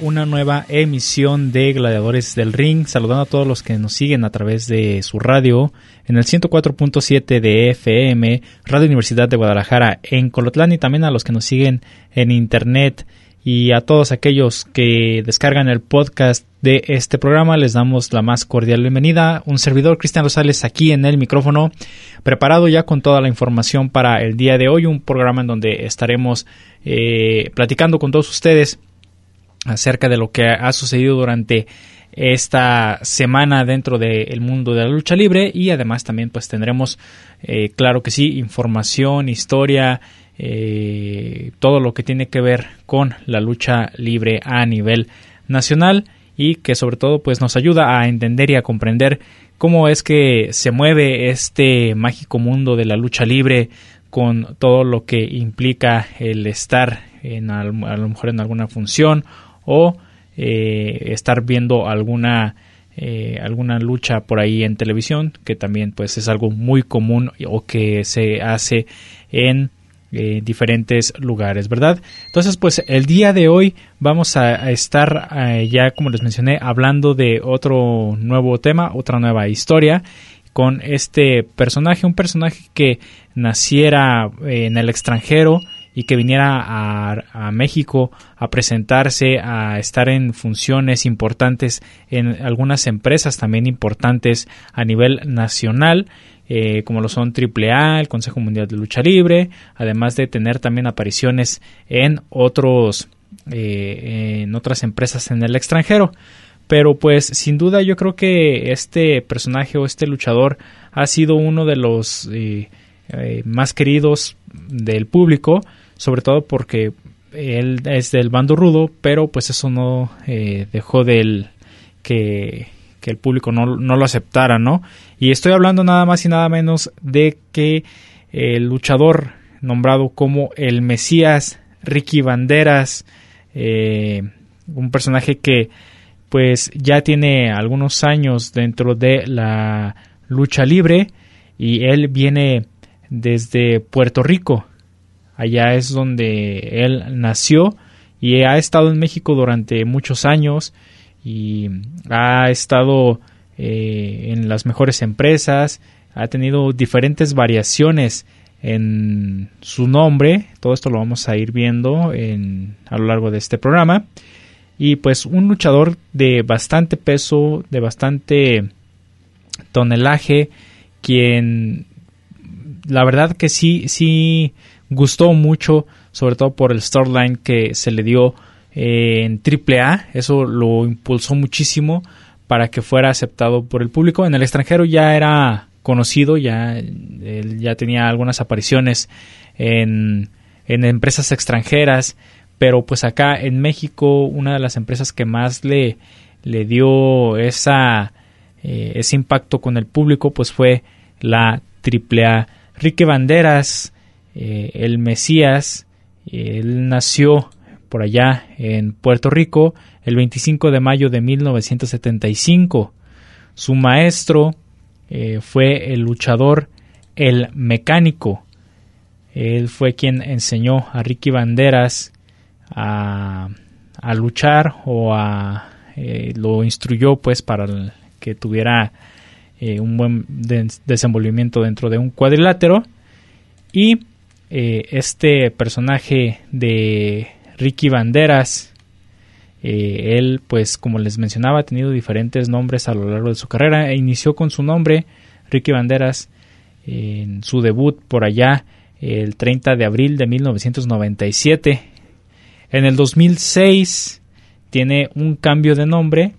Una nueva emisión de Gladiadores del Ring, saludando a todos los que nos siguen a través de su radio en el 104.7 de FM, Radio Universidad de Guadalajara en Colotlán y también a los que nos siguen en internet. Y a todos aquellos que descargan el podcast de este programa les damos la más cordial bienvenida. Un servidor Cristian Rosales aquí en el micrófono, preparado ya con toda la información para el día de hoy, un programa en donde estaremos eh, platicando con todos ustedes acerca de lo que ha sucedido durante esta semana dentro del mundo de la lucha libre. Y además también pues tendremos eh, claro que sí información historia eh, todo lo que tiene que ver con la lucha libre a nivel nacional. Y que sobre todo pues nos ayuda a entender y a comprender cómo es que se mueve este mágico mundo de la lucha libre con todo lo que implica el estar en a lo mejor en alguna función o eh, estar viendo alguna eh, alguna lucha por ahí en televisión que también pues es algo muy común o que se hace en eh, diferentes lugares, ¿verdad? Entonces, pues el día de hoy vamos a, estar ya, como les mencioné, hablando de otro nuevo tema, otra nueva historia con este personaje, un personaje que naciera en el extranjero y que viniera a, México a presentarse, a estar en funciones importantes en algunas empresas también importantes a nivel nacional. Eh, como lo son AAA, el Consejo Mundial de Lucha Libre, además de tener también apariciones en otros eh, en otras empresas en el extranjero. Pero pues sin duda yo creo que este personaje o este luchador ha sido uno de los eh, más queridos del público sobre todo porque él es del bando rudo, pero pues eso no eh, dejó del que, el público no, lo aceptara, ¿no? Y estoy hablando nada más y nada menos de que el luchador nombrado como el Mesías Ricky Banderas, eh, un personaje que pues ya tiene algunos años dentro de la lucha libre y él viene desde Puerto Rico Allá es donde él nació y ha estado en México durante muchos años y ha estado eh, en las mejores empresas, ha tenido diferentes variaciones en su nombre, todo esto lo vamos a ir viendo en, a lo largo de este programa. Y pues un luchador de bastante peso, de bastante tonelaje, quien la verdad que sí, sí gustó mucho, sobre todo por el storyline que se le dio eh, en AAA, eso lo impulsó muchísimo para que fuera aceptado por el público. En el extranjero ya era conocido, ya, ya tenía algunas apariciones en, en empresas extranjeras, pero pues acá en México una de las empresas que más le, le dio esa, eh, ese impacto con el público pues fue la AAA. Rique Banderas eh, el Mesías, él nació por allá en Puerto Rico el 25 de mayo de 1975. Su maestro eh, fue el luchador El Mecánico. Él fue quien enseñó a Ricky Banderas a, luchar o a eh, lo instruyó pues para que tuviera un buen desenvolvimiento dentro de un cuadrilátero y eh, este personaje de Ricky Banderas Eh, él, pues como les mencionaba, ha tenido diferentes nombres a lo largo de su carrera e inició con su nombre, Ricky Banderas, en su debut por allá el 30 de abril de 1997. En el 2006 tiene un cambio de nombre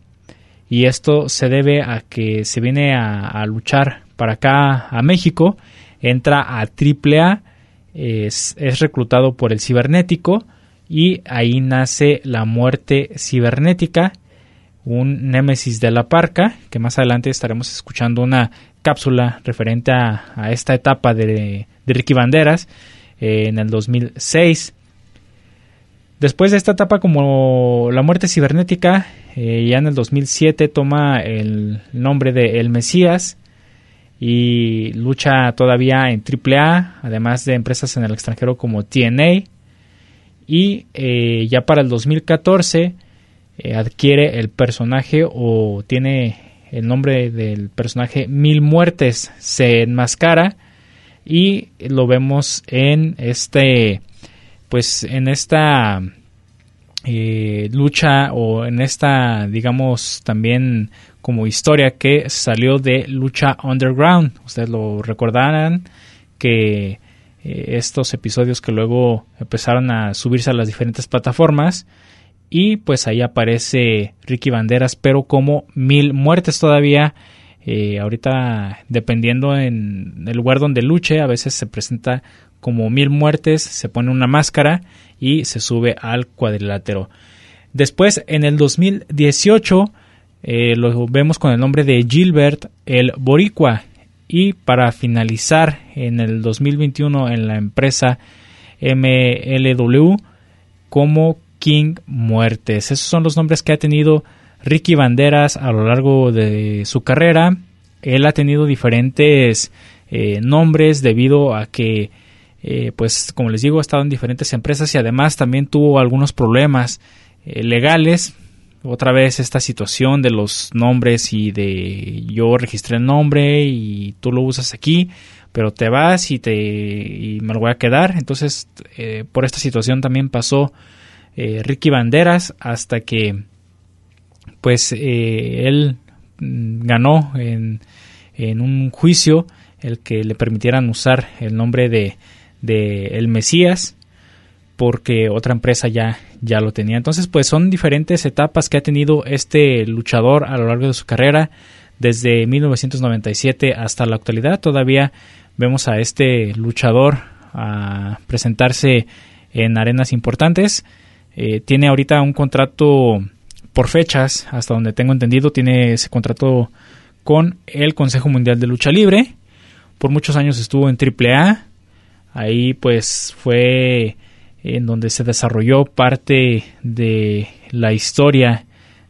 y esto se debe a que se viene a, luchar para acá a México, entra a AAA, es, es reclutado por el cibernético y ahí nace la muerte cibernética, un némesis de la parca, que más adelante estaremos escuchando una cápsula referente a, esta etapa de, Ricky Banderas eh, en el 2006. Después de esta etapa como la muerte cibernética, eh, ya en el 2007 toma el nombre de El Mesías y lucha todavía en AAA, además de empresas en el extranjero como TNA, y eh, ya para el 2014 eh, adquiere el personaje o tiene el nombre del personaje Mil Muertes se enmascara. Y lo vemos en este pues en esta eh, lucha o en esta digamos también como historia que salió de lucha underground. Ustedes lo recordarán que eh, estos episodios que luego empezaron a subirse a las diferentes plataformas y pues ahí aparece Ricky Banderas pero como mil muertes todavía eh, ahorita dependiendo en el lugar donde luche a veces se presenta como mil muertes se pone una máscara y se sube al cuadrilátero. Después en el 2018 eh, lo vemos con el nombre de Gilbert el Boricua y para finalizar en el 2021 en la empresa MLW como King Muertes. Esos son los nombres que ha tenido Ricky Banderas a lo largo de su carrera. Él ha tenido diferentes eh, nombres debido a que, eh, pues como les digo, ha estado en diferentes empresas y además también tuvo algunos problemas eh, legales otra vez esta situación de los nombres y de yo registré el nombre y tú lo usas aquí, pero te vas y te y me lo voy a quedar. Entonces, eh, por esta situación también pasó eh, Ricky Banderas hasta que pues eh, él mm, ganó en, en, un juicio el que le permitieran usar el nombre de, de El Mesías porque otra empresa ya, ya lo tenía. Entonces, pues son diferentes etapas que ha tenido este luchador a lo largo de su carrera, desde 1997 hasta la actualidad. Todavía vemos a este luchador a presentarse en arenas importantes. Eh, tiene ahorita un contrato por fechas, hasta donde tengo entendido, tiene ese contrato con el Consejo Mundial de Lucha Libre. Por muchos años estuvo en AAA. Ahí pues fue en donde se desarrolló parte de la historia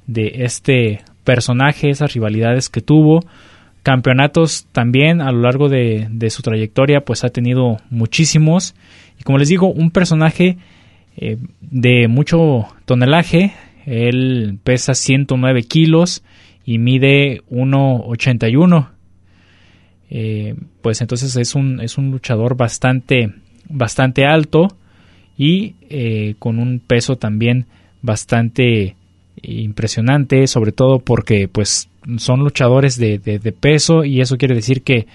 de este personaje, esas rivalidades que tuvo. Campeonatos también a lo largo de, su trayectoria pues ha tenido muchísimos. Y como les digo, un personaje eh, de mucho tonelaje. Él pesa 109 kilos y mide 1,81. Eh, pues entonces es un, es un luchador bastante, bastante alto y eh, con un peso también bastante impresionante, sobre todo porque pues son luchadores de, peso y eso quiere decir que,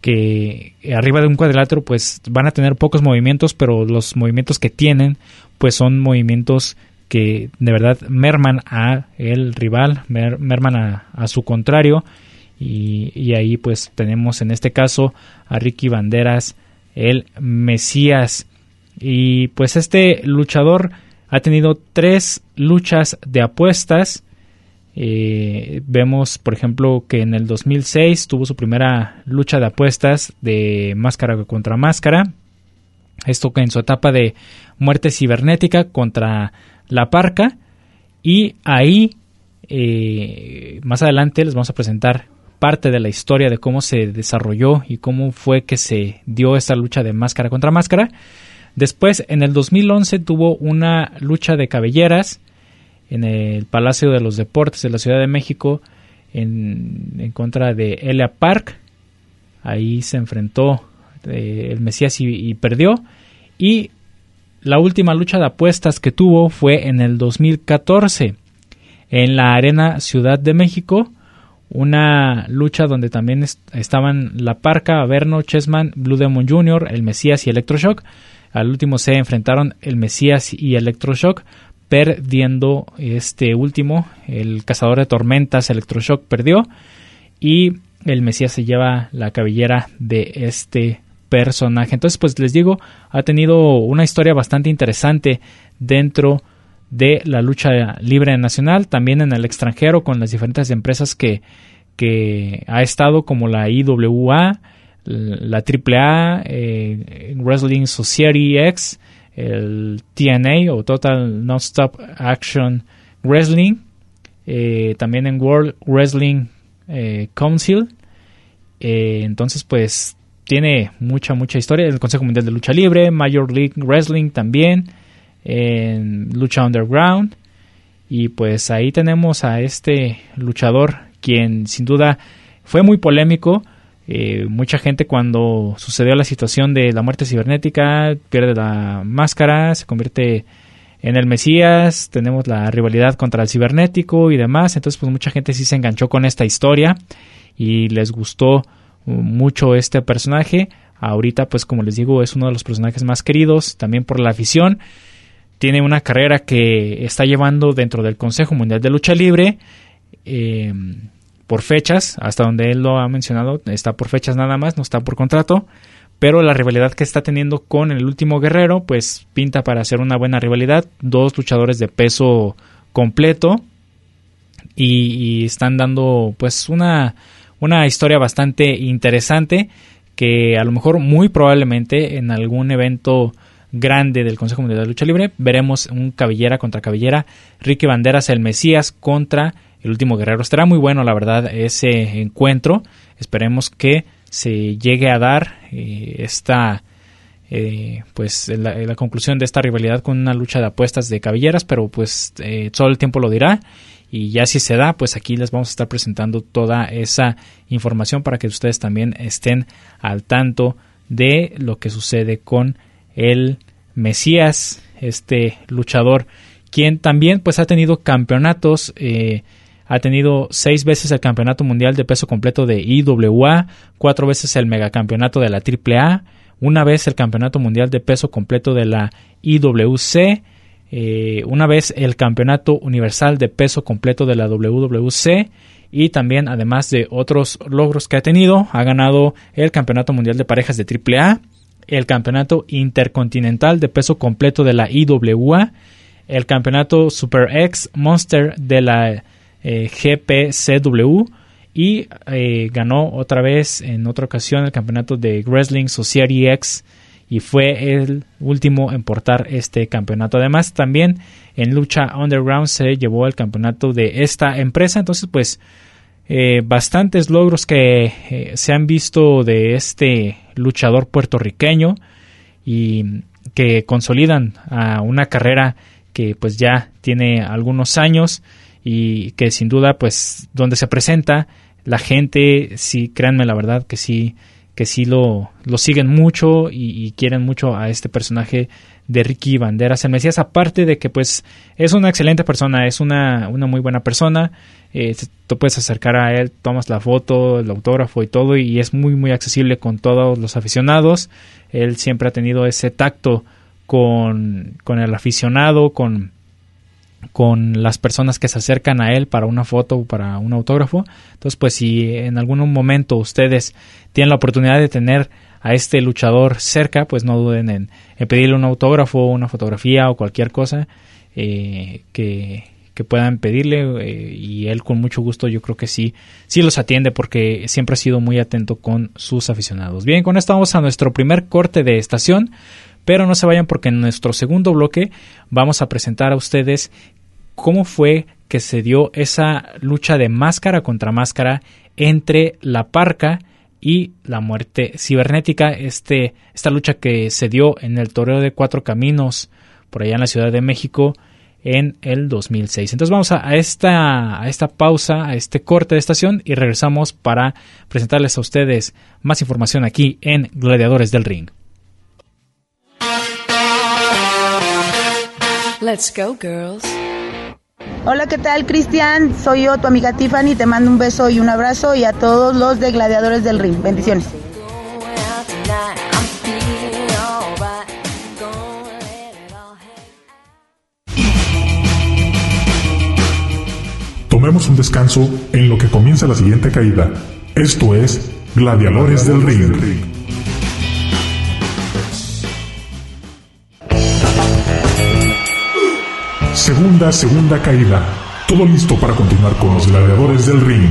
que arriba de un cuadrilátero pues van a tener pocos movimientos, pero los movimientos que tienen pues son movimientos que de verdad merman a el rival, merman a, a su contrario. Y, y, ahí pues tenemos en este caso a Ricky Banderas, el Mesías y pues este luchador ha tenido tres luchas de apuestas. Eh, vemos, por ejemplo, que en el 2006 tuvo su primera lucha de apuestas de máscara contra máscara. Esto en su etapa de muerte cibernética contra la parca. Y ahí, eh, más adelante, les vamos a presentar parte de la historia de cómo se desarrolló y cómo fue que se dio esta lucha de máscara contra máscara. Después, en el 2011 tuvo una lucha de cabelleras en el Palacio de los Deportes de la Ciudad de México en, contra de Elia Park. Ahí se enfrentó eh, el Mesías y, perdió. Y la última lucha de apuestas que tuvo fue en el 2014 en la Arena Ciudad de México. Una lucha donde también estaban La Parca, Averno, Chessman, Blue Demon Jr., El Mesías y Electroshock. Al último se enfrentaron El Mesías y Electroshock, perdiendo este último. El Cazador de Tormentas, Electroshock, perdió. Y el Mesías se lleva la cabellera de este personaje. Entonces, pues les digo, ha tenido una historia bastante interesante dentro de la lucha libre nacional, también en el extranjero con las diferentes empresas que, que ha estado como la IWA, la AAA, eh, Wrestling Society X, el TNA o Total Non-Stop Action Wrestling, eh, también en World Wrestling eh, Council. entonces, pues tiene mucha, mucha historia. El Consejo Mundial de Lucha Libre, Major League Wrestling también, en Lucha Underground. Y pues ahí tenemos a este luchador, quien sin duda fue muy polémico. Eh, mucha gente cuando sucedió la situación de la muerte cibernética pierde la máscara, se convierte en el Mesías, tenemos la rivalidad contra el cibernético y demás, entonces pues mucha gente sí se enganchó con esta historia y les gustó mucho este personaje. Ahorita, pues como les digo, es uno de los personajes más queridos, también por la afición. Tiene una carrera que está llevando dentro del Consejo Mundial de Lucha Libre em, por fechas, hasta donde él lo ha mencionado, está por fechas nada más, no está por contrato. Pero la rivalidad que está teniendo con el último guerrero, pues pinta para hacer una buena rivalidad. Dos luchadores de peso completo. Y, y están dando pues una una historia bastante interesante que a lo mejor muy probablemente en algún evento grande del Consejo Mundial de Lucha Libre veremos un cabellera contra cabellera, Ricky Banderas el Mesías contra el último guerrero. Estará muy bueno la verdad ese encuentro. Esperemos que se llegue a dar eh, esta eh, pues la, conclusión de esta rivalidad con una lucha de apuestas de cabelleras, pero pues eh, todo el tiempo lo dirá y ya si se da, pues aquí les vamos a estar presentando toda esa información para que ustedes también estén al tanto de lo que sucede con el Mesías, este luchador, quien también pues ha tenido campeonatos, eh, ha tenido seis veces el campeonato mundial de peso completo de IWA, cuatro veces el megacampeonato de la AAA, una vez el campeonato mundial de peso completo de la IWC, eh, una vez el campeonato universal de peso completo de la WWC y también además de otros logros que ha tenido, ha ganado el campeonato mundial de parejas de AAA, el campeonato intercontinental de peso completo de la IWA, el campeonato Super X Monster de la eh, GPCW y eh, ganó otra vez en otra ocasión el campeonato de Wrestling Society X y fue el último en portar este campeonato. Además, también en lucha underground se llevó el campeonato de esta empresa. Entonces, pues, eh, bastantes logros que se han visto de este luchador puertorriqueño y que consolidan a una carrera que pues ya tiene algunos años y que sin duda pues donde se presenta la gente sí créanme la verdad que sí que sí lo, lo siguen mucho y, quieren mucho a este personaje de Ricky Banderas. El Mesías, aparte de que pues es una excelente persona, es una, una muy buena persona, eh, tú puedes acercar a él, tomas la foto, el autógrafo y todo y es muy muy accesible con todos los aficionados, él siempre ha tenido ese tacto con, con el aficionado, con con las personas que se acercan a él para una foto o para un autógrafo. Entonces, pues si en algún momento ustedes tienen la oportunidad de tener a este luchador cerca, pues no duden en, pedirle un autógrafo, una fotografía o cualquier cosa eh, que, puedan pedirle eh, y él con mucho gusto yo creo que sí, sí los atiende porque siempre ha sido muy atento con sus aficionados. Bien, con esto vamos a nuestro primer corte de estación. Pero no se vayan porque en nuestro segundo bloque vamos a presentar a ustedes cómo fue que se dio esa lucha de máscara contra máscara entre la parca y la muerte cibernética, este, esta lucha que se dio en el toreo de cuatro caminos por allá en la Ciudad de México en el 2006. Entonces vamos a, esta, a esta pausa, a este corte de estación y regresamos para presentarles a ustedes más información aquí en Gladiadores del Ring. Let's go, girls. Hola, ¿qué tal, Cristian? Soy yo, tu amiga Tiffany. Te mando un beso y un abrazo y a todos los de Gladiadores del Ring. Bendiciones. Tomemos un descanso en lo que comienza la siguiente caída. Esto es Gladiadores del Ring. Segunda, segunda caída. Todo listo para continuar con los gladiadores del ring.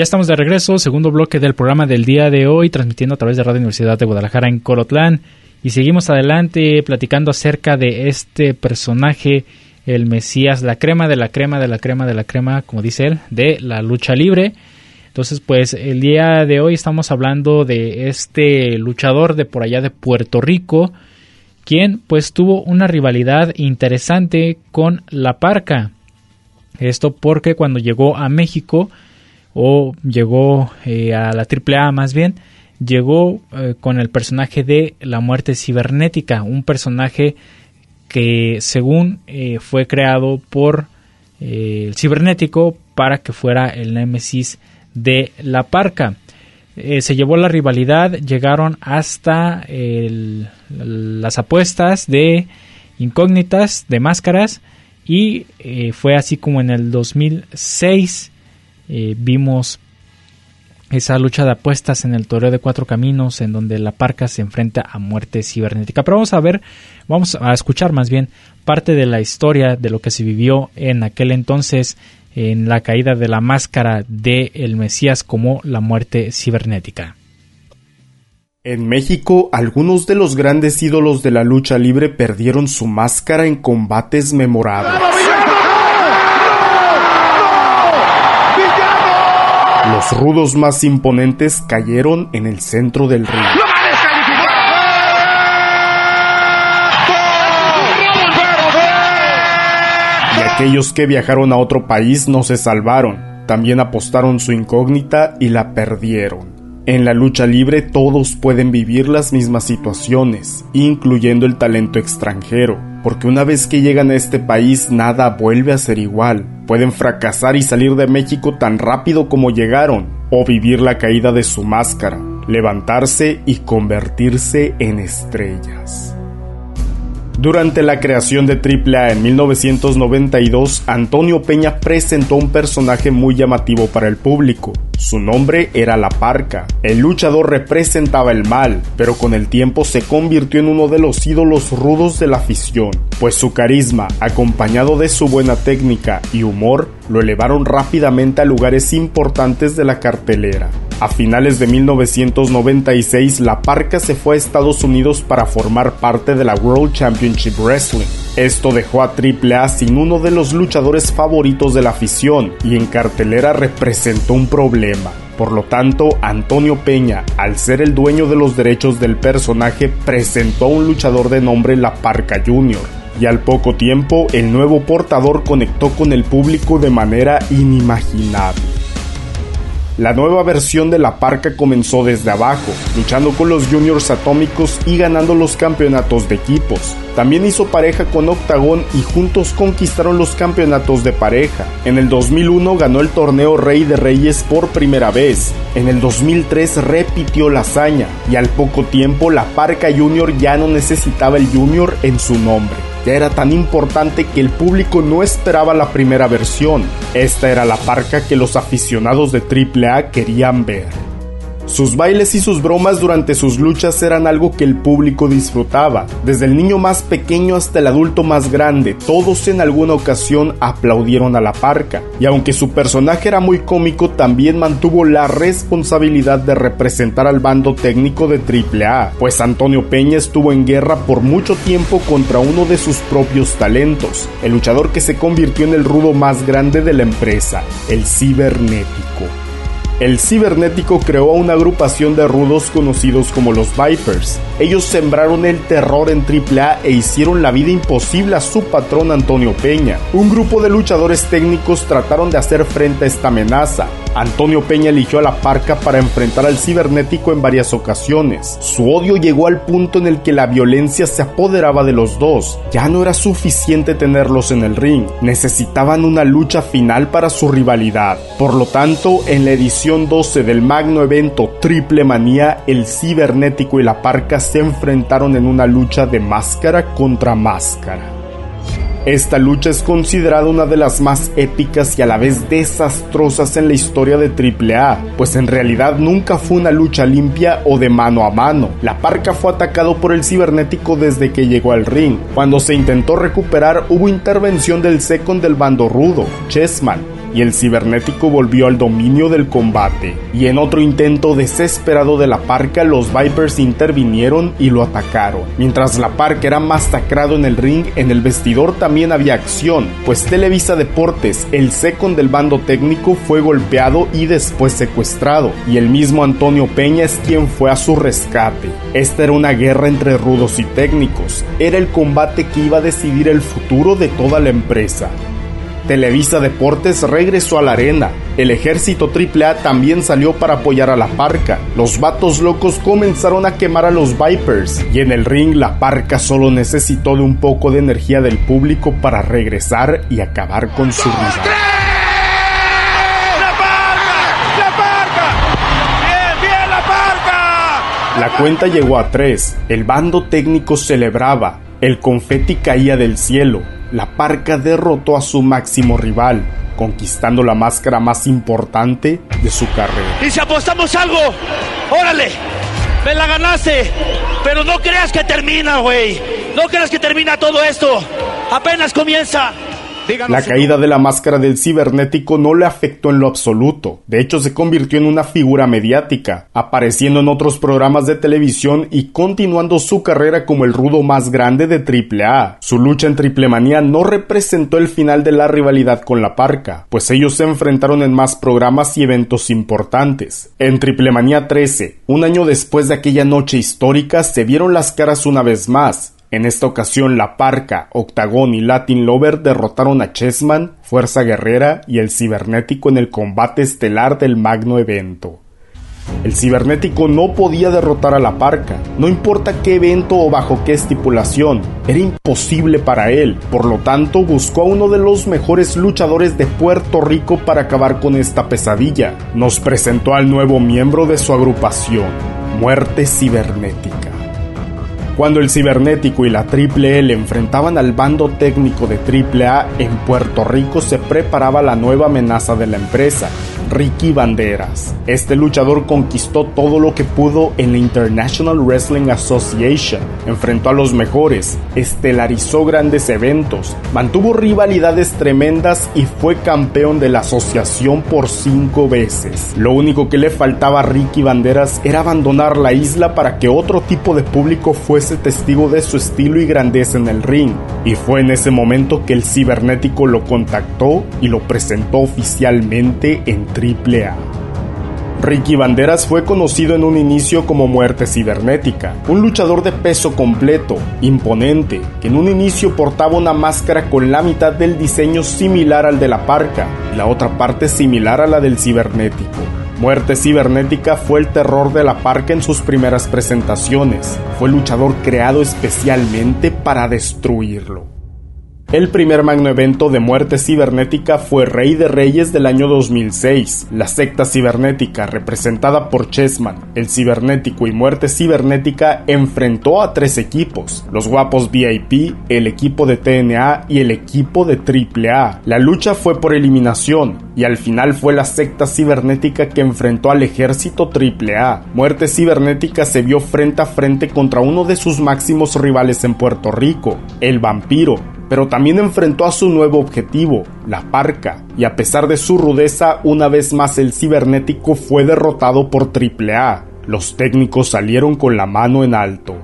Ya estamos de regreso, segundo bloque del programa del día de hoy, transmitiendo a través de Radio Universidad de Guadalajara en Colotlán. Y seguimos adelante platicando acerca de este personaje, el Mesías, la crema de la crema de la crema de la crema, como dice él, de la lucha libre. Entonces, pues el día de hoy estamos hablando de este luchador de por allá de Puerto Rico, quien pues tuvo una rivalidad interesante con La Parca. Esto porque cuando llegó a México, o llegó eh, a la AAA más bien, llegó eh, con el personaje de la muerte cibernética, un personaje que según eh, fue creado por el cibernético para que fuera el némesis de la parca. se llevó la rivalidad, llegaron hasta las apuestas de incógnitas, de máscaras, y fue así como en el 2006 eh, vimos esa lucha de apuestas en el torneo de cuatro caminos en donde la parca se enfrenta a muerte cibernética. Pero vamos a ver, vamos a escuchar más bien parte de la historia de lo que se vivió en aquel entonces en la caída de la máscara de el Mesías como la muerte cibernética. En México, algunos de los grandes ídolos de la lucha libre perdieron su máscara en combates memorables. Los rudos más imponentes cayeron en el centro del ring. Y aquellos que viajaron a otro país no se salvaron. También apostaron su incógnita y la perdieron. En la lucha libre todos pueden vivir las mismas situaciones, incluyendo el talento extranjero porque una vez que llegan a este país nada vuelve a ser igual. Pueden fracasar y salir de México tan rápido como llegaron, o vivir la caída de su máscara, levantarse y convertirse en estrellas. Durante la creación de AAA en 1992, Antonio Peña presentó un personaje muy llamativo para el público. Su nombre era La Parca. El luchador representaba el mal, pero con el tiempo se convirtió en uno de los ídolos rudos de la afición, pues su carisma, acompañado de su buena técnica y humor, lo elevaron rápidamente a lugares importantes de la cartelera. A finales de 1996, La Parca se fue a Estados Unidos para formar parte de la World Championship Wrestling. Esto dejó a AAA sin uno de los luchadores favoritos de la afición y en cartelera representó un problema. Por lo tanto, Antonio Peña, al ser el dueño de los derechos del personaje, presentó a un luchador de nombre La Parca Jr., y al poco tiempo el nuevo portador conectó con el público de manera inimaginable. La nueva versión de la parca comenzó desde abajo, luchando con los juniors atómicos y ganando los campeonatos de equipos. También hizo pareja con Octagon y juntos conquistaron los campeonatos de pareja. En el 2001 ganó el torneo Rey de Reyes por primera vez. En el 2003 repitió la hazaña y al poco tiempo la parca junior ya no necesitaba el junior en su nombre. Ya era tan importante que el público no esperaba la primera versión. Esta era la parca que los aficionados de AAA querían ver. Sus bailes y sus bromas durante sus luchas eran algo que el público disfrutaba. Desde el niño más pequeño hasta el adulto más grande, todos en alguna ocasión aplaudieron a la parca. Y aunque su personaje era muy cómico, también mantuvo la responsabilidad de representar al bando técnico de AAA, pues Antonio Peña estuvo en guerra por mucho tiempo contra uno de sus propios talentos, el luchador que se convirtió en el rudo más grande de la empresa, el cibernético el cibernético creó una agrupación de rudos conocidos como los Vipers. Ellos sembraron el terror en AAA e hicieron la vida imposible a su patrón Antonio Peña. Un grupo de luchadores técnicos trataron de hacer frente a esta amenaza, Antonio Peña eligió a la parca para enfrentar al cibernético en varias ocasiones. Su odio llegó al punto en el que la violencia se apoderaba de los dos. Ya no era suficiente tenerlos en el ring, necesitaban una lucha final para su rivalidad. Por lo tanto, en la edición 12 del magno evento Triple Manía, el cibernético y la parca se enfrentaron en una lucha de máscara contra máscara. Esta lucha es considerada una de las más épicas y a la vez desastrosas en la historia de AAA, pues en realidad nunca fue una lucha limpia o de mano a mano. La parca fue atacado por el cibernético desde que llegó al ring. Cuando se intentó recuperar hubo intervención del second del bando rudo, Chessman, y el cibernético volvió al dominio del combate. Y en otro intento desesperado de la parca, los Vipers intervinieron y lo atacaron. Mientras la parca era masacrado en el ring, en el vestidor también había acción, pues Televisa Deportes, el second del bando técnico, fue golpeado y después secuestrado, y el mismo Antonio Peña es quien fue a su rescate. Esta era una guerra entre rudos y técnicos, era el combate que iba a decidir el futuro de toda la empresa. Televisa Deportes regresó a la arena. El ejército AAA también salió para apoyar a la parca. Los vatos locos comenzaron a quemar a los Vipers. Y en el ring la parca solo necesitó de un poco de energía del público para regresar y acabar con su rival. La cuenta llegó a tres. El bando técnico celebraba. El confeti caía del cielo la parca derrotó a su máximo rival, conquistando la máscara más importante de su carrera. Y si apostamos algo, órale, me la ganaste, pero no creas que termina, güey. No creas que termina todo esto. Apenas comienza. La caída de la máscara del cibernético no le afectó en lo absoluto. De hecho, se convirtió en una figura mediática, apareciendo en otros programas de televisión y continuando su carrera como el rudo más grande de AAA. Su lucha en Triplemanía no representó el final de la rivalidad con la parca, pues ellos se enfrentaron en más programas y eventos importantes. En Triplemanía 13, un año después de aquella noche histórica, se vieron las caras una vez más, en esta ocasión, La Parca, Octagón y Latin Lover derrotaron a Chessman, Fuerza Guerrera y el Cibernético en el combate estelar del magno evento. El cibernético no podía derrotar a la parca, no importa qué evento o bajo qué estipulación, era imposible para él, por lo tanto buscó a uno de los mejores luchadores de Puerto Rico para acabar con esta pesadilla. Nos presentó al nuevo miembro de su agrupación, Muerte Cibernética. Cuando el cibernético y la Triple L enfrentaban al bando técnico de Triple A en Puerto Rico se preparaba la nueva amenaza de la empresa, Ricky Banderas. Este luchador conquistó todo lo que pudo en la International Wrestling Association, enfrentó a los mejores, estelarizó grandes eventos, mantuvo rivalidades tremendas y fue campeón de la asociación por cinco veces. Lo único que le faltaba a Ricky Banderas era abandonar la isla para que otro tipo de público fuese testigo de su estilo y grandeza en el ring, y fue en ese momento que el cibernético lo contactó y lo presentó oficialmente en AAA. Ricky Banderas fue conocido en un inicio como Muerte Cibernética, un luchador de peso completo, imponente, que en un inicio portaba una máscara con la mitad del diseño similar al de la parca y la otra parte similar a la del cibernético. Muerte Cibernética fue el terror de la parca en sus primeras presentaciones, fue luchador creado especialmente para destruirlo. El primer magno evento de muerte cibernética fue Rey de Reyes del año 2006. La secta cibernética, representada por Chessman, el cibernético y muerte cibernética, enfrentó a tres equipos: los guapos VIP, el equipo de TNA y el equipo de AAA. La lucha fue por eliminación y al final fue la secta cibernética que enfrentó al ejército AAA. Muerte cibernética se vio frente a frente contra uno de sus máximos rivales en Puerto Rico, el vampiro pero también enfrentó a su nuevo objetivo, la parca, y a pesar de su rudeza, una vez más el cibernético fue derrotado por AAA. Los técnicos salieron con la mano en alto.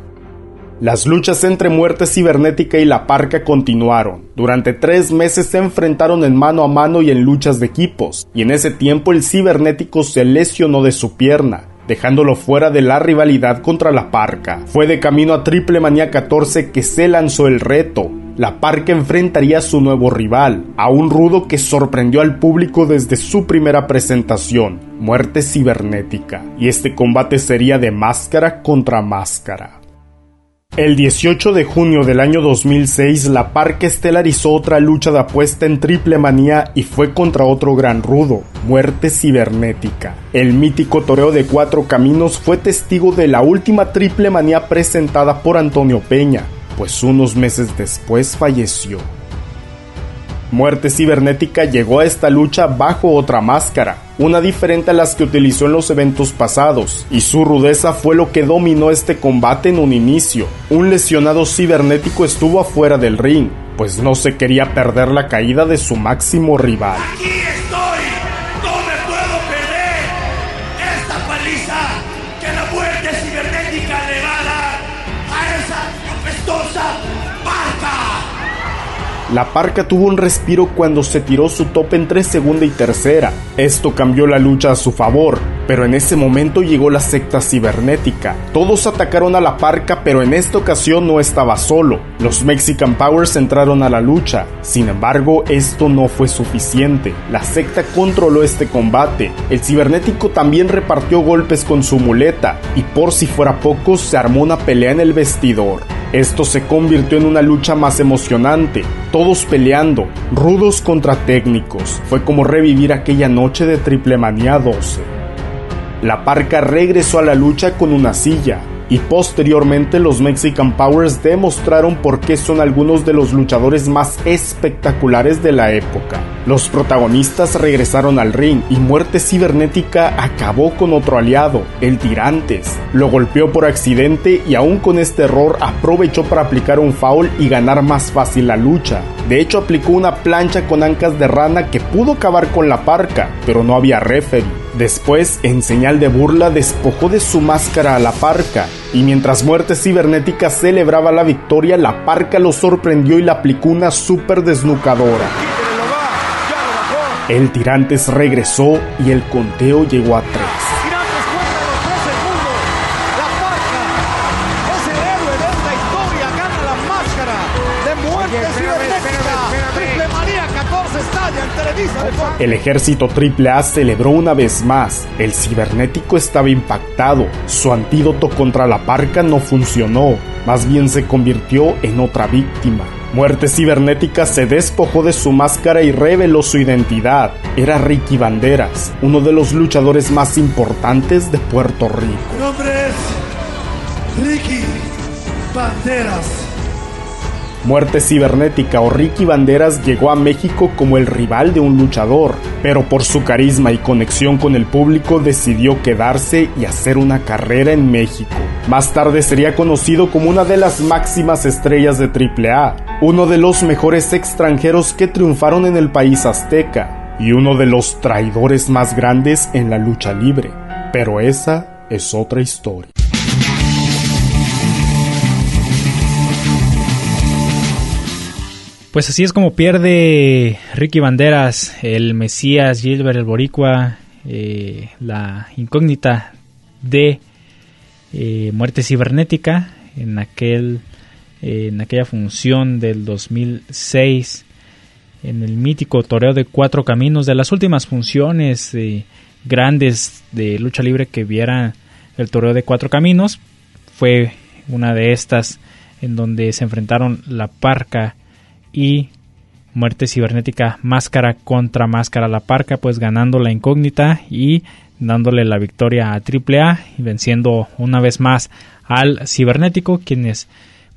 Las luchas entre muerte cibernética y la parca continuaron. Durante tres meses se enfrentaron en mano a mano y en luchas de equipos, y en ese tiempo el cibernético se lesionó de su pierna, dejándolo fuera de la rivalidad contra la parca. Fue de camino a Triple Manía 14 que se lanzó el reto, la Parca enfrentaría a su nuevo rival, a un rudo que sorprendió al público desde su primera presentación, Muerte Cibernética, y este combate sería de máscara contra máscara. El 18 de junio del año 2006, la Parca estelarizó otra lucha de apuesta en triple manía y fue contra otro gran rudo, Muerte Cibernética. El mítico toreo de cuatro caminos fue testigo de la última triple manía presentada por Antonio Peña, pues unos meses después falleció. Muerte Cibernética llegó a esta lucha bajo otra máscara, una diferente a las que utilizó en los eventos pasados, y su rudeza fue lo que dominó este combate en un inicio. Un lesionado cibernético estuvo afuera del ring, pues no se quería perder la caída de su máximo rival. La parca tuvo un respiro cuando se tiró su tope entre segunda y tercera. Esto cambió la lucha a su favor, pero en ese momento llegó la secta cibernética. Todos atacaron a la parca, pero en esta ocasión no estaba solo. Los Mexican Powers entraron a la lucha. Sin embargo, esto no fue suficiente. La secta controló este combate. El cibernético también repartió golpes con su muleta, y por si fuera poco, se armó una pelea en el vestidor. Esto se convirtió en una lucha más emocionante, todos peleando, rudos contra técnicos. Fue como revivir aquella noche de Triple Manía 12. La parca regresó a la lucha con una silla, y posteriormente los Mexican Powers demostraron por qué son algunos de los luchadores más espectaculares de la época. Los protagonistas regresaron al ring y Muerte Cibernética acabó con otro aliado, el Tirantes. Lo golpeó por accidente y aún con este error aprovechó para aplicar un foul y ganar más fácil la lucha. De hecho aplicó una plancha con ancas de rana que pudo acabar con la parca, pero no había referee. Después, en señal de burla, despojó de su máscara a la parca, y mientras Muerte Cibernética celebraba la victoria, la parca lo sorprendió y le aplicó una super desnucadora. El Tirantes regresó y el conteo llegó a tres. El ejército AAA celebró una vez más. El cibernético estaba impactado. Su antídoto contra la parca no funcionó. Más bien se convirtió en otra víctima. Muerte Cibernética se despojó de su máscara y reveló su identidad. Era Ricky Banderas, uno de los luchadores más importantes de Puerto Rico. Nombre es Ricky Banderas. Muerte Cibernética o Ricky Banderas llegó a México como el rival de un luchador, pero por su carisma y conexión con el público decidió quedarse y hacer una carrera en México. Más tarde sería conocido como una de las máximas estrellas de AAA, uno de los mejores extranjeros que triunfaron en el país azteca y uno de los traidores más grandes en la lucha libre. Pero esa es otra historia. Pues así es como pierde Ricky Banderas, el Mesías, Gilbert, el Boricua, eh, la incógnita de eh, muerte cibernética en aquel eh, en aquella función del 2006 en el mítico toreo de cuatro caminos de las últimas funciones grandes de lucha libre que viera el toreo de cuatro caminos. Fue una de estas en donde se enfrentaron la parca y muerte cibernética máscara contra máscara la parca, pues ganando la incógnita y dándole la victoria a AAA y venciendo una vez más al cibernético, quienes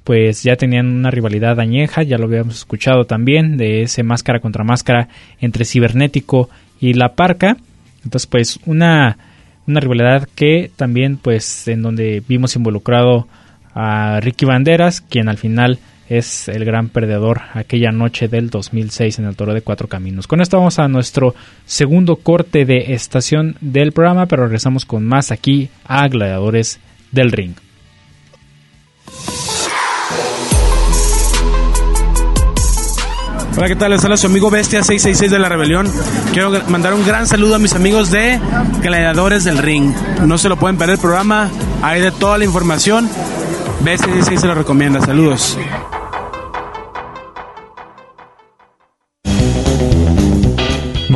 pues ya tenían una rivalidad añeja, ya lo habíamos escuchado también, de ese máscara contra máscara entre cibernético y la parca. Entonces pues una, una rivalidad que también pues en donde vimos involucrado a Ricky Banderas, quien al final es el gran perdedor aquella noche del 2006 en el Toro de Cuatro Caminos. Con esto vamos a nuestro segundo corte de estación del programa, pero regresamos con más aquí a Gladiadores del Ring. Hola, ¿qué tal? Les habla su amigo Bestia 666 de la Rebelión. Quiero mandar un gran saludo a mis amigos de Gladiadores del Ring. No se lo pueden perder el programa, hay de toda la información. Bestia 666 se lo recomienda. Saludos.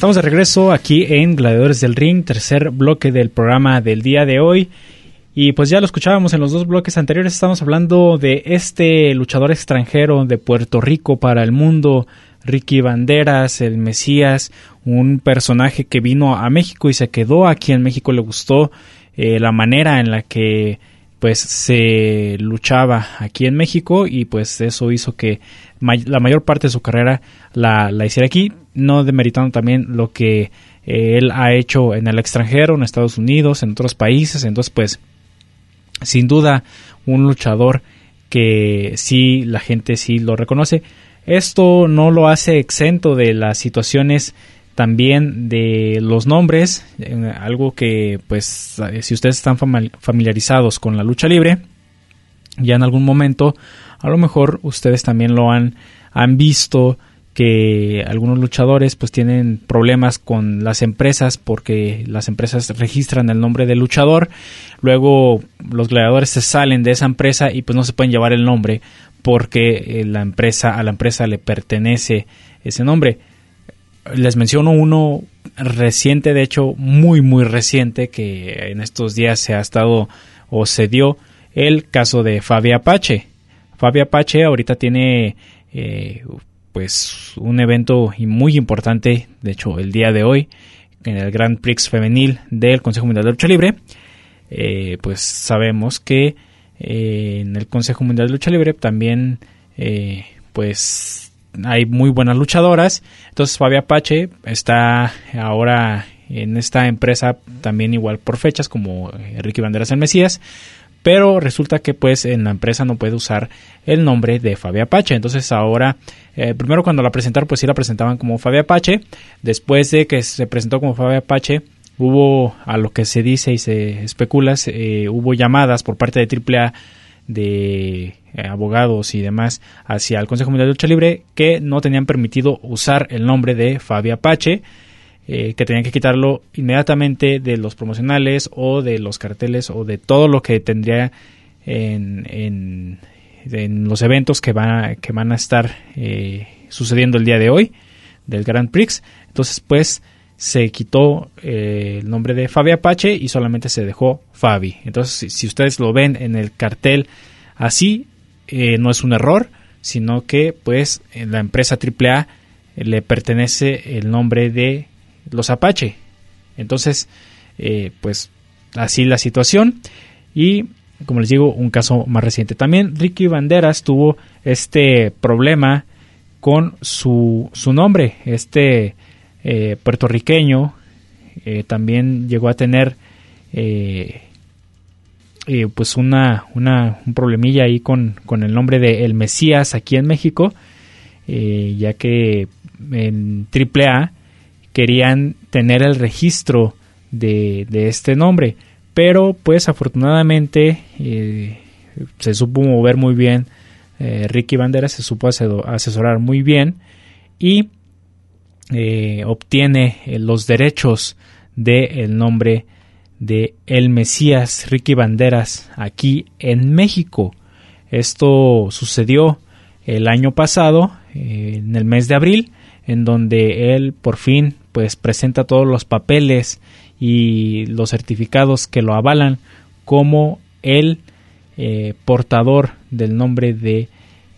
Estamos de regreso aquí en Gladiadores del Ring, tercer bloque del programa del día de hoy. Y pues ya lo escuchábamos en los dos bloques anteriores, estamos hablando de este luchador extranjero de Puerto Rico para el mundo, Ricky Banderas, el Mesías, un personaje que vino a México y se quedó aquí en México, le gustó eh, la manera en la que pues se luchaba aquí en México y pues eso hizo que la mayor parte de su carrera la, la hiciera aquí, no demeritando también lo que eh, él ha hecho en el extranjero, en Estados Unidos, en otros países, entonces pues sin duda un luchador que sí la gente sí lo reconoce. Esto no lo hace exento de las situaciones también de los nombres, algo que pues si ustedes están familiarizados con la lucha libre, ya en algún momento a lo mejor ustedes también lo han, han visto que algunos luchadores pues tienen problemas con las empresas porque las empresas registran el nombre del luchador, luego los gladiadores se salen de esa empresa y pues no se pueden llevar el nombre porque eh, la empresa a la empresa le pertenece ese nombre les menciono uno reciente, de hecho muy muy reciente, que en estos días se ha estado o se dio el caso de Fabia Apache. Fabia Apache ahorita tiene eh, pues un evento muy importante, de hecho el día de hoy, en el Grand Prix femenil del Consejo Mundial de Lucha Libre. Eh, pues sabemos que eh, en el Consejo Mundial de Lucha Libre también pues hay muy buenas luchadoras. Entonces Fabia Apache está ahora en esta empresa también igual por fechas como Ricky Banderas el Mesías. Pero resulta que pues en la empresa no puede usar el nombre de Fabia Apache. Entonces ahora, eh, primero cuando la presentaron pues sí la presentaban como Fabia Apache. Después de que se presentó como Fabia Apache, hubo a lo que se dice y se especula, eh, hubo llamadas por parte de AAA de eh, abogados y demás hacia el Consejo Mundial de Lucha Libre que no tenían permitido usar el nombre de Fabia Apache, eh, que tenían que quitarlo inmediatamente de los promocionales o de los carteles o de todo lo que tendría en, en, los eventos que, van que van a estar eh, sucediendo el día de hoy del Grand Prix. Entonces, pues se quitó el nombre de Fabia Apache y solamente se dejó Fabi. Entonces, si ustedes lo ven en el cartel así, eh, no es un error, sino que pues la empresa AAA le pertenece el nombre de los Apache. Entonces, eh, pues así la situación. Y como les digo, un caso más reciente. También Ricky Banderas tuvo este problema con su, su nombre. Este eh, puertorriqueño eh, también llegó a tener pues una, una, un problemilla ahí con, con, el nombre de El Mesías aquí en México, ya que en AAA querían tener el registro de, este nombre. Pero pues afortunadamente eh, se supo mover muy bien. Eh, Ricky Bandera se supo asesorar muy bien y eh, obtiene los derechos del nombre de El Mesías Ricky Banderas aquí en México. Esto sucedió el año pasado, en el mes de abril, en donde él por fin pues presenta todos los papeles y los certificados que lo avalan como el eh, portador del nombre de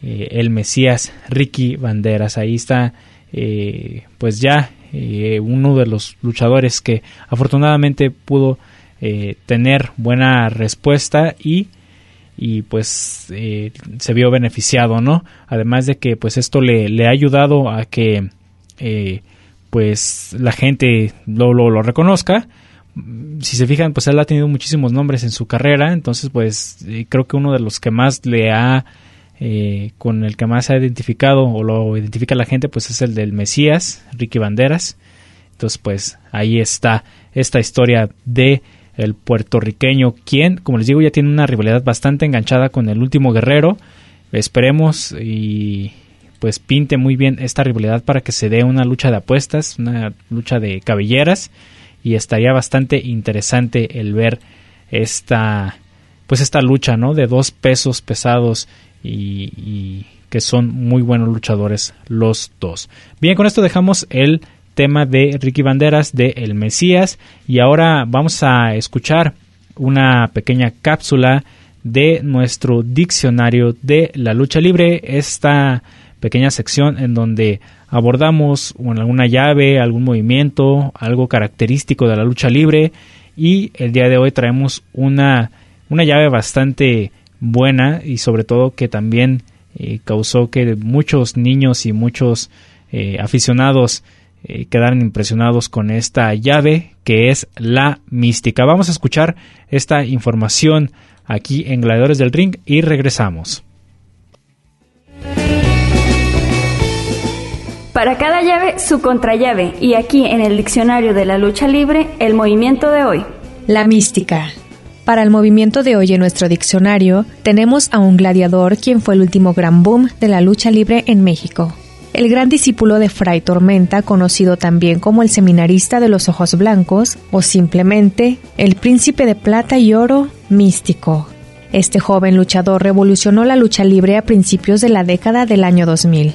eh, el Mesías Ricky Banderas. Ahí está eh, pues ya uno de los luchadores que afortunadamente pudo tener buena respuesta y y pues se vio beneficiado no además de que pues esto le, le ha ayudado a que pues la gente lo, lo, reconozca. Si se fijan, pues él ha tenido muchísimos nombres en su carrera, entonces pues eh, creo que uno de los que más le ha, eh, con el que más se ha identificado o lo identifica la gente, pues es el del Mesías, Ricky Banderas. Entonces pues ahí está esta historia de el puertorriqueño, quien, como les digo, ya tiene una rivalidad bastante enganchada con el último guerrero. Esperemos y pues pinte muy bien esta rivalidad para que se dé una lucha de apuestas, una lucha de cabelleras y estaría bastante interesante el ver esta pues esta lucha, ¿no? De dos pesos pesados y, que son muy buenos luchadores los dos. Bien, con esto dejamos el tema de Ricky Banderas de El Mesías y ahora vamos a escuchar una pequeña cápsula de nuestro diccionario de la lucha libre. Esta pequeña sección en donde abordamos alguna llave, algún movimiento, algo característico de la lucha libre y el día de hoy traemos una, una llave bastante buena y sobre todo que también eh, causó que muchos niños y muchos eh, aficionados eh, quedaran impresionados con esta llave que es la mística. Vamos a escuchar esta información aquí en Gladiadores del Ring y regresamos. Para cada llave, su contrallave, y aquí en el diccionario de la lucha libre, el movimiento de hoy. La mística. Para el movimiento de hoy en nuestro diccionario, tenemos a un gladiador quien fue el último gran boom de la lucha libre en México. El gran discípulo de Fray Tormenta, conocido también como el seminarista de los ojos blancos, o simplemente el príncipe de plata y oro místico. Este joven luchador revolucionó la lucha libre a principios de la década del año 2000.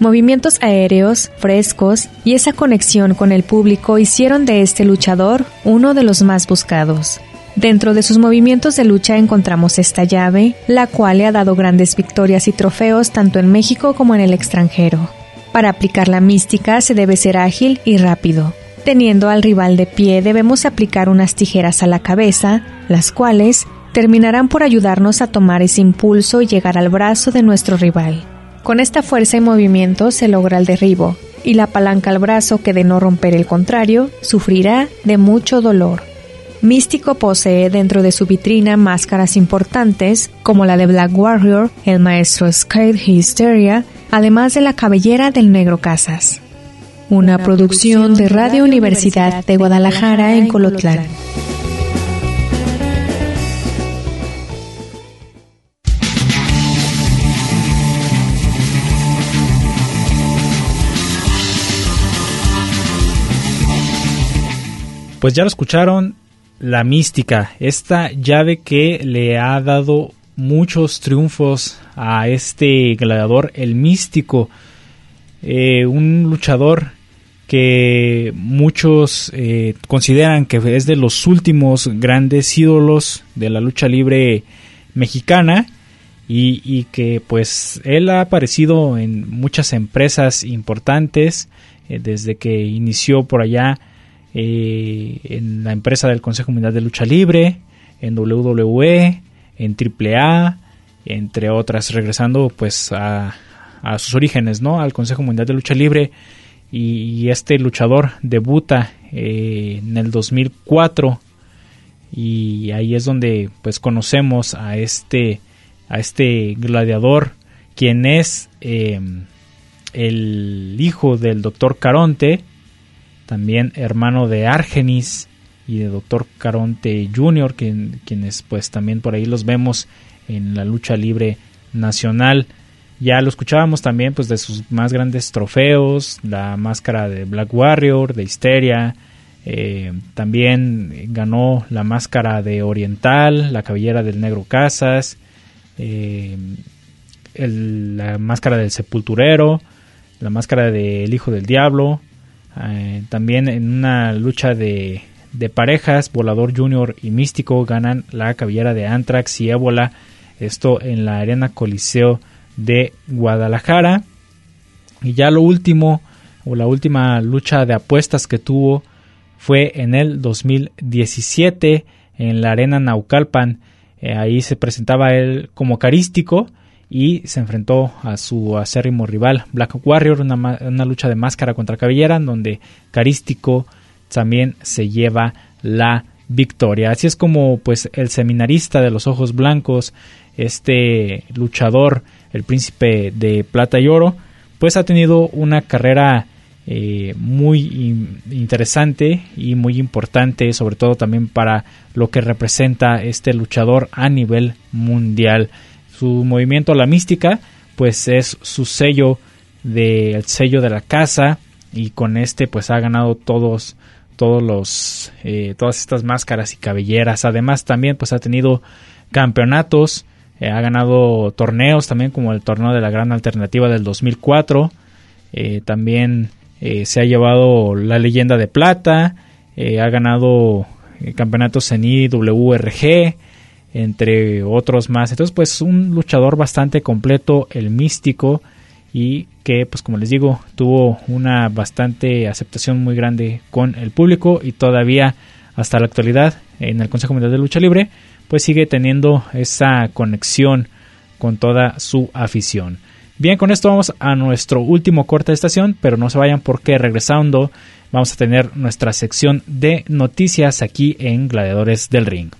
Movimientos aéreos, frescos y esa conexión con el público hicieron de este luchador uno de los más buscados. Dentro de sus movimientos de lucha encontramos esta llave, la cual le ha dado grandes victorias y trofeos tanto en México como en el extranjero. Para aplicar la mística se debe ser ágil y rápido. Teniendo al rival de pie debemos aplicar unas tijeras a la cabeza, las cuales terminarán por ayudarnos a tomar ese impulso y llegar al brazo de nuestro rival. Con esta fuerza y movimiento se logra el derribo, y la palanca al brazo que de no romper el contrario, sufrirá de mucho dolor. Místico posee dentro de su vitrina máscaras importantes como la de Black Warrior, el maestro Skate Hysteria, además de la cabellera del negro Casas. Una, producción de Radio Universidad de Guadalajara en Colotlán. Pues ya lo escucharon, la mística, esta llave que le ha dado muchos triunfos a este gladiador, el místico, eh, un luchador que muchos eh, consideran que es de los últimos grandes ídolos de la lucha libre mexicana y, que pues él ha aparecido en muchas empresas importantes eh, desde que inició por allá eh, en la empresa del Consejo Mundial de Lucha Libre, en WWE, en AAA, entre otras, regresando pues a, sus orígenes, ¿no? Al Consejo Mundial de Lucha Libre. Y, este luchador debuta eh, en el 2004 y ahí es donde pues conocemos a este a este gladiador, quien es em, el hijo del doctor Caronte, también hermano de Argenis y de doctor Caronte Jr., quien, quienes pues también por ahí los vemos en la lucha libre nacional. Ya lo escuchábamos también pues de sus más grandes trofeos, la máscara de Black Warrior, de Histeria, eh, también ganó la máscara de Oriental, la cabellera del Negro Casas, eh, la máscara del sepulturero, la máscara del hijo del diablo, eh, también en una lucha de, parejas, Volador Junior y Místico ganan la cabellera de Antrax y Ébola, esto en la Arena Coliseo de Guadalajara. Y ya lo último, o la última lucha de apuestas que tuvo fue en el 2017 en la Arena Naucalpan eh, ahí se presentaba él como carístico y se enfrentó a su acérrimo rival Black Warrior, una, una lucha de máscara contra cabellera, en donde carístico también se lleva la victoria. Así es como pues el seminarista de los ojos blancos, este luchador, el príncipe de plata y oro, pues ha tenido una carrera eh, muy interesante y muy importante, sobre todo también para lo que representa este luchador a nivel mundial. Su movimiento La Mística, pues es su sello del el sello de la casa y con este pues ha ganado todos todos los eh, todas estas máscaras y cabelleras. Además también pues ha tenido campeonatos eh, ha ganado torneos también como el torneo de la gran alternativa del 2004 también eh, se ha llevado la leyenda de plata, eh, ha ganado eh, campeonatos en IWRG, entre otros más. Entonces, pues un luchador bastante completo, el místico, y que, pues como les digo, tuvo una bastante aceptación muy grande con el público y todavía hasta la actualidad en el Consejo Mundial de Lucha Libre, pues sigue teniendo esa conexión con toda su afición. Bien, con esto vamos a nuestro último corte de estación, pero no se vayan porque regresando vamos a tener nuestra sección de noticias aquí en Gladiadores del Ring.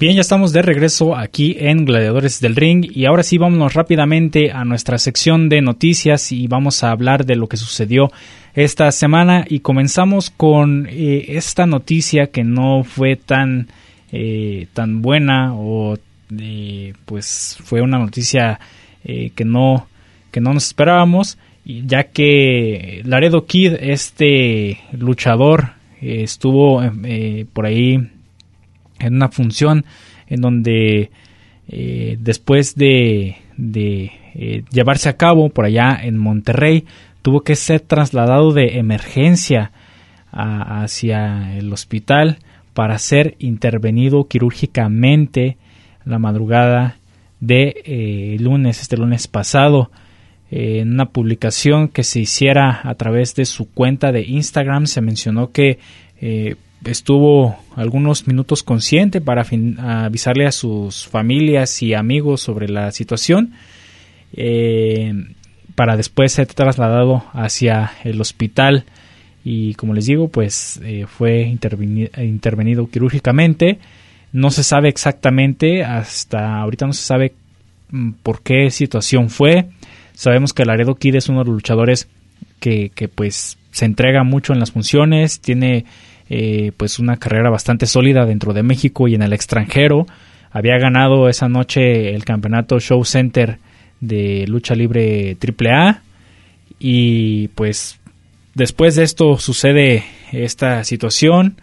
Bien, ya estamos de regreso aquí en Gladiadores del Ring y ahora sí vámonos rápidamente a nuestra sección de noticias y vamos a hablar de lo que sucedió esta semana y comenzamos con eh, esta noticia que no fue tan eh, tan buena o eh, pues fue una noticia eh, que no que no nos esperábamos ya que Laredo Kid este luchador estuvo por ahí en una función en donde después de, de llevarse a cabo por allá en Monterrey tuvo que ser trasladado de emergencia hacia el hospital para ser intervenido quirúrgicamente la madrugada de eh, lunes, este lunes pasado. en una publicación que se hiciera a través de su cuenta de Instagram se mencionó que eh, estuvo algunos minutos consciente para avisarle a sus familias y amigos sobre la situación eh, para después ser trasladado hacia el hospital y como les digo, pues eh, fue intervenido, quirúrgicamente. No se sabe exactamente, hasta ahorita no se sabe mm, por qué situación fue. Sabemos que Laredo Kid es uno de los luchadores que, que pues se entrega mucho en las funciones, tiene eh, pues una carrera bastante sólida dentro de México y en el extranjero. había ganado esa noche el campeonato Show Center de lucha libre AAA y pues después de esto sucede esta situación.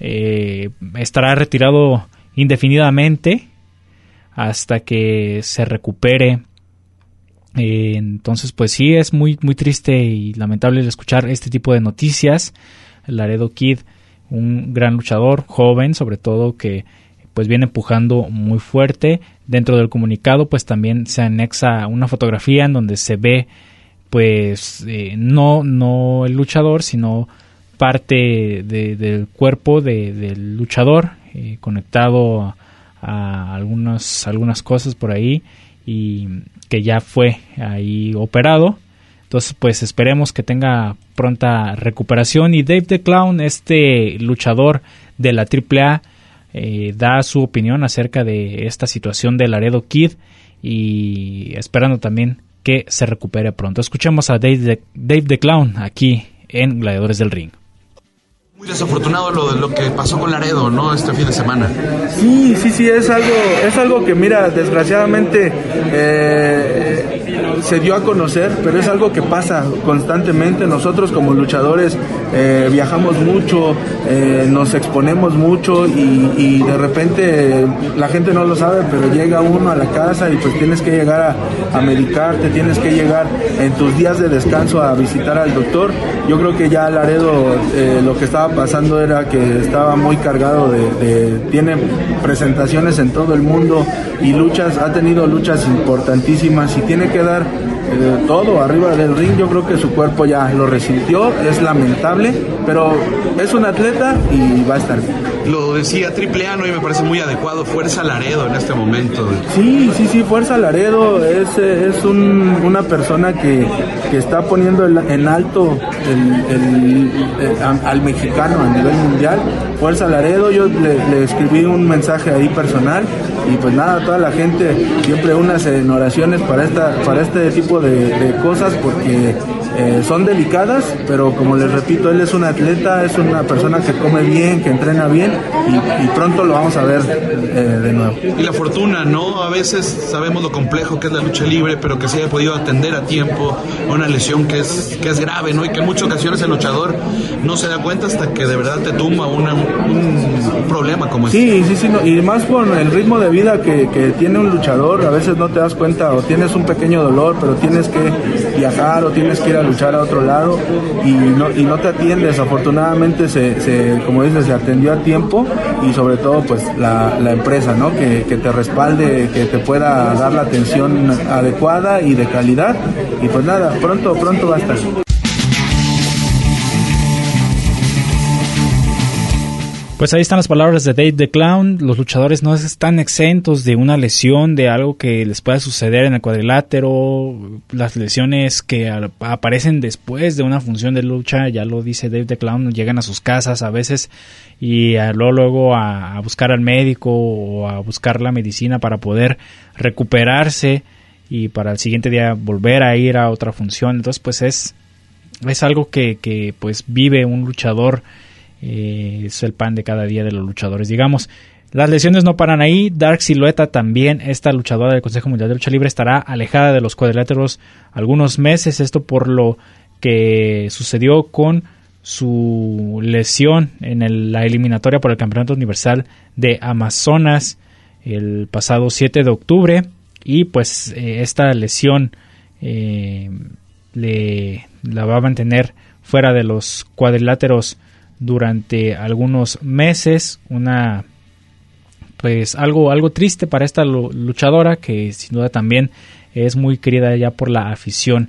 Eh, estará retirado indefinidamente hasta que se recupere. Eh, entonces pues sí es muy muy triste y lamentable escuchar este tipo de noticias. Laredo Kid un gran luchador joven sobre todo que pues viene empujando muy fuerte. Dentro del comunicado pues también se anexa una fotografía en donde se ve pues eh, no, no el luchador sino parte del cuerpo del luchador eh, conectado a, algunas, algunas cosas por ahí y que ya fue ahí operado. Entonces, pues esperemos que tenga pronta recuperación. Y Dave the Clown, este luchador de la AAA, eh, da su opinión acerca de esta situación de Laredo Kid y esperando también que se recupere pronto. Escuchemos a Dave the, Clown aquí en Gladiadores del Ring. Muy desafortunado lo, lo que pasó con Laredo, ¿no? Este fin de semana. Sí, sí, sí, es algo, es algo que, mira, desgraciadamente eh, se dio a conocer, pero es algo que pasa constantemente. Nosotros como luchadores eh, viajamos mucho, eh, nos exponemos mucho y, de repente la gente no lo sabe, pero llega uno a la casa y pues tienes que llegar a, a medicarte, tienes que llegar en tus días de descanso a visitar al doctor. Yo creo que ya Laredo eh, lo que estaba pasando era que estaba muy cargado de, de, tiene presentaciones en todo el mundo y luchas, ha tenido luchas importantísimas y tiene que dar eh, todo arriba del ring. Yo creo que su cuerpo ya lo resintió, es lamentable, pero es un atleta y va a estar bien. Lo decía Triple A, ¿no? Y me parece muy adecuado. Fuerza Laredo en este momento. Sí, sí, sí, Fuerza Laredo es, es una persona que, que, está poniendo en alto el, al mexicano a nivel mundial. Fuerza Laredo, yo le, escribí un mensaje ahí personal y pues nada, toda la gente siempre unas en oraciones para, esta, para este tipo de cosas porque eh, son delicadas, pero como les repito, él es un atleta, es una persona que come bien, que entrena bien y, pronto lo vamos a ver eh, de nuevo. Y la fortuna, ¿no? A veces sabemos lo complejo que es la lucha libre, pero que se haya podido atender a tiempo una lesión que es, que es grave, ¿no? Y que en muchas ocasiones el luchador no se da cuenta hasta que de verdad te tumba un, problema como este. Sí, sí, sí, y más con el ritmo de vida que, que tiene un luchador, a veces no te das cuenta o tienes un pequeño dolor, pero tienes que viajar o tienes que ir a luchar a otro lado y no, y no te atiendes. Afortunadamente, se, se, como dices, se atendió a tiempo y sobre todo pues la, la empresa, ¿no? Que, que, te respalde, que te pueda dar la atención adecuada y de calidad. Y pues nada, pronto, pronto va a estar. Pues ahí están las palabras de Dave the Clown. Los luchadores no están exentos de una lesión, de algo que les pueda suceder en el cuadrilátero. Las lesiones que aparecen después de una función de lucha, ya lo dice Dave the Clown, llegan a sus casas a veces y luego, luego a, buscar al médico o a buscar la medicina para poder recuperarse y para el siguiente día volver a ir a otra función. Entonces, pues es, es algo que, que pues vive un luchador eh, es el pan de cada día de los luchadores, digamos. Las lesiones no paran ahí. Dark Silueta también, esta luchadora del Consejo Mundial de Lucha Libre, estará alejada de los cuadriláteros algunos meses. Esto por lo que sucedió con su lesión en la eliminatoria por el Campeonato Universal de Amazonas el pasado 7 de octubre. Y pues eh, esta lesión eh, le, la va a mantener fuera de los cuadriláteros durante algunos meses, una pues algo algo triste para esta luchadora que sin duda también es muy querida ya por la afición.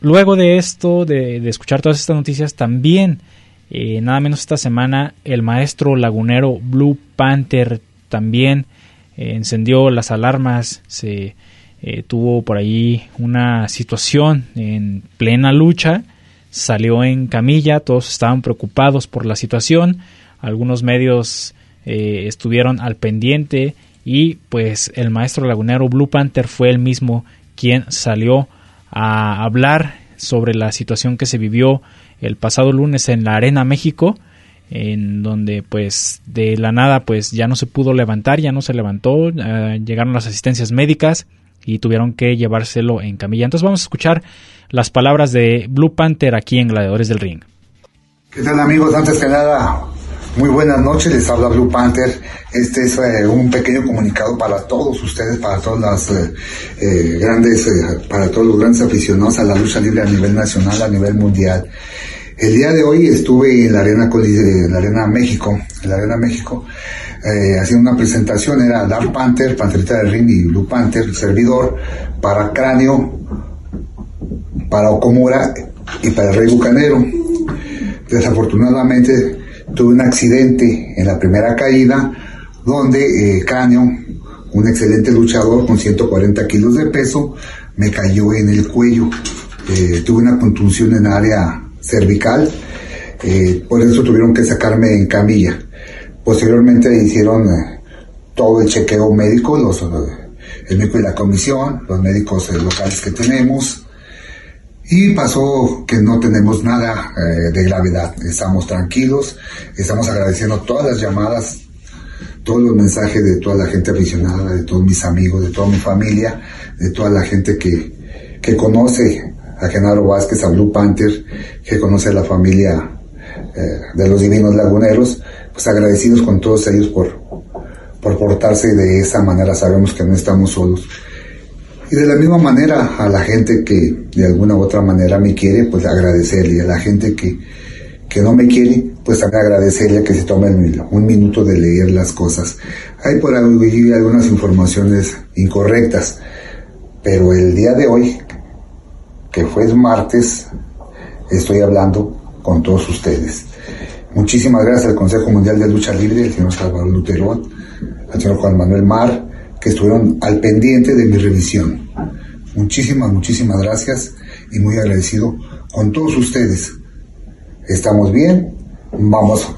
Luego de esto, de, escuchar todas estas noticias, también eh, nada menos esta semana el maestro lagunero Blue Panther también eh, encendió las alarmas, se eh, tuvo por ahí una situación en plena lucha salió en camilla, todos estaban preocupados por la situación, algunos medios eh, estuvieron al pendiente y pues el maestro lagunero Blue Panther fue el mismo quien salió a hablar sobre la situación que se vivió el pasado lunes en la Arena México en donde pues de la nada pues ya no se pudo levantar, ya no se levantó, eh, llegaron las asistencias médicas y tuvieron que llevárselo en camilla. Entonces vamos a escuchar las palabras de Blue Panther aquí en Gladiadores del Ring. ¿Qué tal amigos? Antes que nada, muy buenas noches, les habla Blue Panther. Este es eh, un pequeño comunicado para todos ustedes, para todas las eh, eh, grandes, para todos los grandes aficionados a la lucha libre a nivel nacional, a nivel mundial. El día de hoy estuve en la Arena, en la Arena México, en la Arena México, haciendo una presentación, era Dark Panther, Panterita del Ring y Blue Panther, servidor, para Cráneo, para Okomura y para el Rey Bucanero. Desafortunadamente tuve un accidente en la primera caída donde eh, Cráneo, un excelente luchador con 140 kilos de peso, me cayó en el cuello. Eh, tuve una contusión en área cervical, eh, por eso tuvieron que sacarme en camilla. Posteriormente hicieron todo el chequeo médico, los, el médico de la comisión, los médicos locales que tenemos, y pasó que no tenemos nada eh, de gravedad, estamos tranquilos, estamos agradeciendo todas las llamadas, todos los mensajes de toda la gente aficionada, de todos mis amigos, de toda mi familia, de toda la gente que, que conoce a Genaro Vázquez, a Blue Panther, que conoce a la familia eh, de los Divinos Laguneros, pues agradecidos con todos ellos por, por portarse de esa manera, sabemos que no estamos solos y de la misma manera a la gente que de alguna u otra manera me quiere, pues agradecerle. Y a la gente que, que no me quiere, pues también agradecerle que se tome un minuto de leer las cosas. Hay por ahí algunas informaciones incorrectas, pero el día de hoy, que fue martes, estoy hablando con todos ustedes. Muchísimas gracias al Consejo Mundial de Lucha Libre, el señor Salvador Luterón, al señor Juan Manuel Mar, que estuvieron al pendiente de mi revisión. Muchísimas, muchísimas gracias y muy agradecido con todos ustedes. Estamos bien, vamos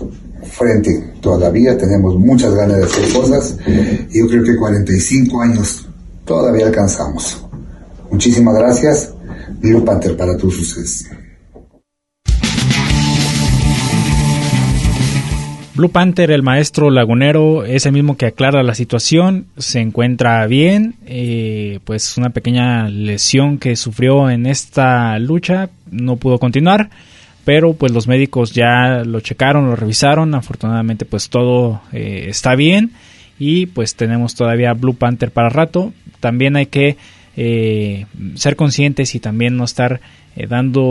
frente todavía, tenemos muchas ganas de hacer cosas y yo creo que 45 años todavía alcanzamos. Muchísimas gracias, Blue Panther para todos ustedes. Blue Panther, el maestro lagunero, es el mismo que aclara la situación, se encuentra bien, eh, pues una pequeña lesión que sufrió en esta lucha, no pudo continuar, pero pues los médicos ya lo checaron, lo revisaron, afortunadamente pues todo eh, está bien y pues tenemos todavía Blue Panther para rato, también hay que eh, ser conscientes y también no estar eh, dando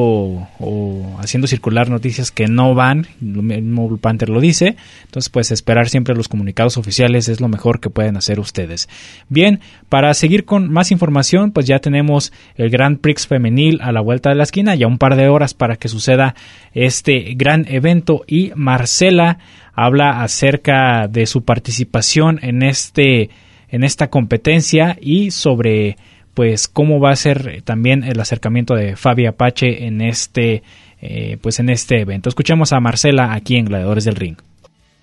o haciendo circular noticias que no van, el mismo Panther lo dice, entonces pues esperar siempre los comunicados oficiales es lo mejor que pueden hacer ustedes. Bien, para seguir con más información, pues ya tenemos el Grand Prix femenil a la vuelta de la esquina, ya un par de horas para que suceda este gran evento y Marcela habla acerca de su participación en este en esta competencia y sobre pues cómo va a ser también el acercamiento de Fabi Apache en este eh, pues en este evento. Escuchemos a Marcela aquí en Gladiadores del Ring.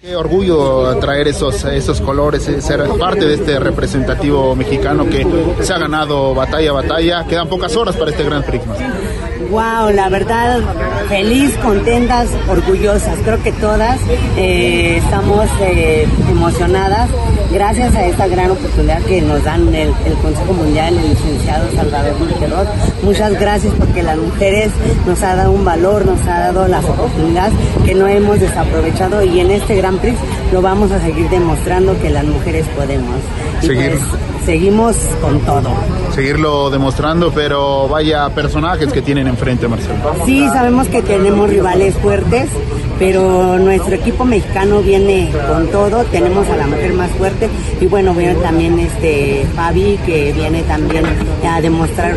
Qué orgullo traer esos, esos colores, eh, ser parte de este representativo mexicano que se ha ganado batalla a batalla. Quedan pocas horas para este Gran Prix. Wow, la verdad, feliz, contentas, orgullosas. Creo que todas eh, estamos eh, emocionadas gracias a esta gran oportunidad que nos dan el, Consejo Mundial, el licenciado Salvador Monterrot. Muchas gracias porque las mujeres nos ha dado un valor, nos ha dado las oportunidades que no hemos desaprovechado y en este Gran Prix lo vamos a seguir demostrando que las mujeres podemos. Seguir. Pues, seguimos con todo. Seguirlo demostrando, pero vaya personajes que tienen enfrente, Marcelo. Sí, sabemos que tenemos rivales fuertes, pero nuestro equipo mexicano viene con todo, tenemos a la mujer más fuerte y bueno, veo también este Fabi que viene también a demostrar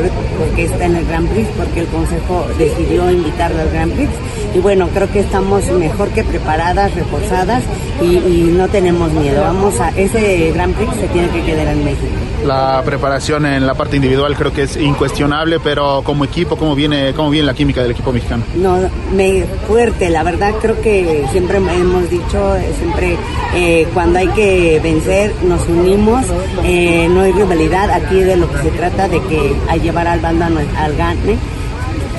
que está en el Grand Prix, porque el Consejo decidió invitarlo al Grand Prix y bueno, creo que estamos mejor que preparadas, reforzadas y, y no tenemos miedo. Vamos a ese Grand Prix se tiene que quedar en México. La preparación en la parte individual creo que es incuestionable, pero como equipo, ¿cómo viene, cómo viene la química del equipo mexicano? No, me fuerte, la verdad creo que siempre hemos dicho, siempre eh, cuando hay que vencer nos unimos, eh, no hay rivalidad, aquí de lo que se trata de que a llevar al bando al gane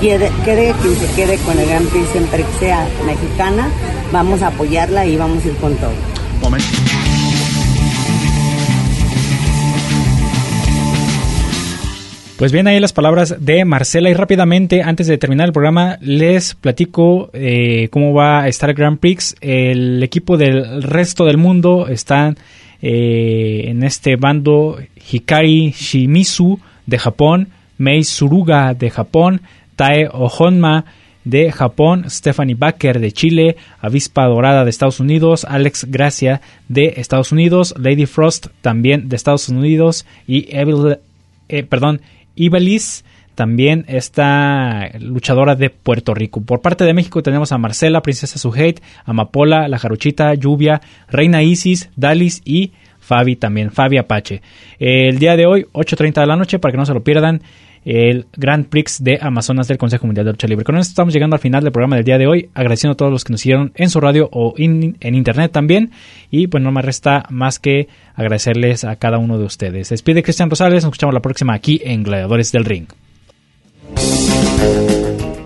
quede, quede quien se quede con el Gran Prix, siempre que sea mexicana, vamos a apoyarla y vamos a ir con todo. Pues bien, ahí las palabras de Marcela y rápidamente, antes de terminar el programa, les platico eh, cómo va a estar el Grand Prix. El equipo del resto del mundo están eh, en este bando Hikari Shimizu de Japón, Mei Suruga de Japón, Tae Ohonma de Japón, Stephanie Baker de Chile, Avispa Dorada de Estados Unidos, Alex Gracia de Estados Unidos, Lady Frost también de Estados Unidos y Evil, eh, perdón, también esta luchadora de Puerto Rico. Por parte de México tenemos a Marcela, Princesa Suheit, Amapola, La Jaruchita, Lluvia, Reina Isis, Dalis y Fabi también, Fabi Apache. El día de hoy, 8.30 de la noche, para que no se lo pierdan, el Grand Prix de Amazonas del Consejo Mundial de Lucha Libre. Con esto estamos llegando al final del programa del día de hoy, agradeciendo a todos los que nos siguieron en su radio o en internet también. Y pues no me resta más que agradecerles a cada uno de ustedes. despide Cristian Rosales, nos escuchamos la próxima aquí en Gladiadores del Ring.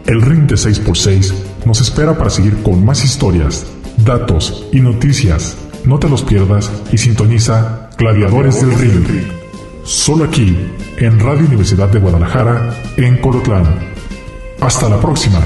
El Ring de 6x6 nos espera para seguir con más historias, datos y noticias. No te los pierdas y sintoniza Gladiadores del Ring. Solo aquí, en Radio Universidad de Guadalajara, en Colotlán. Hasta la próxima.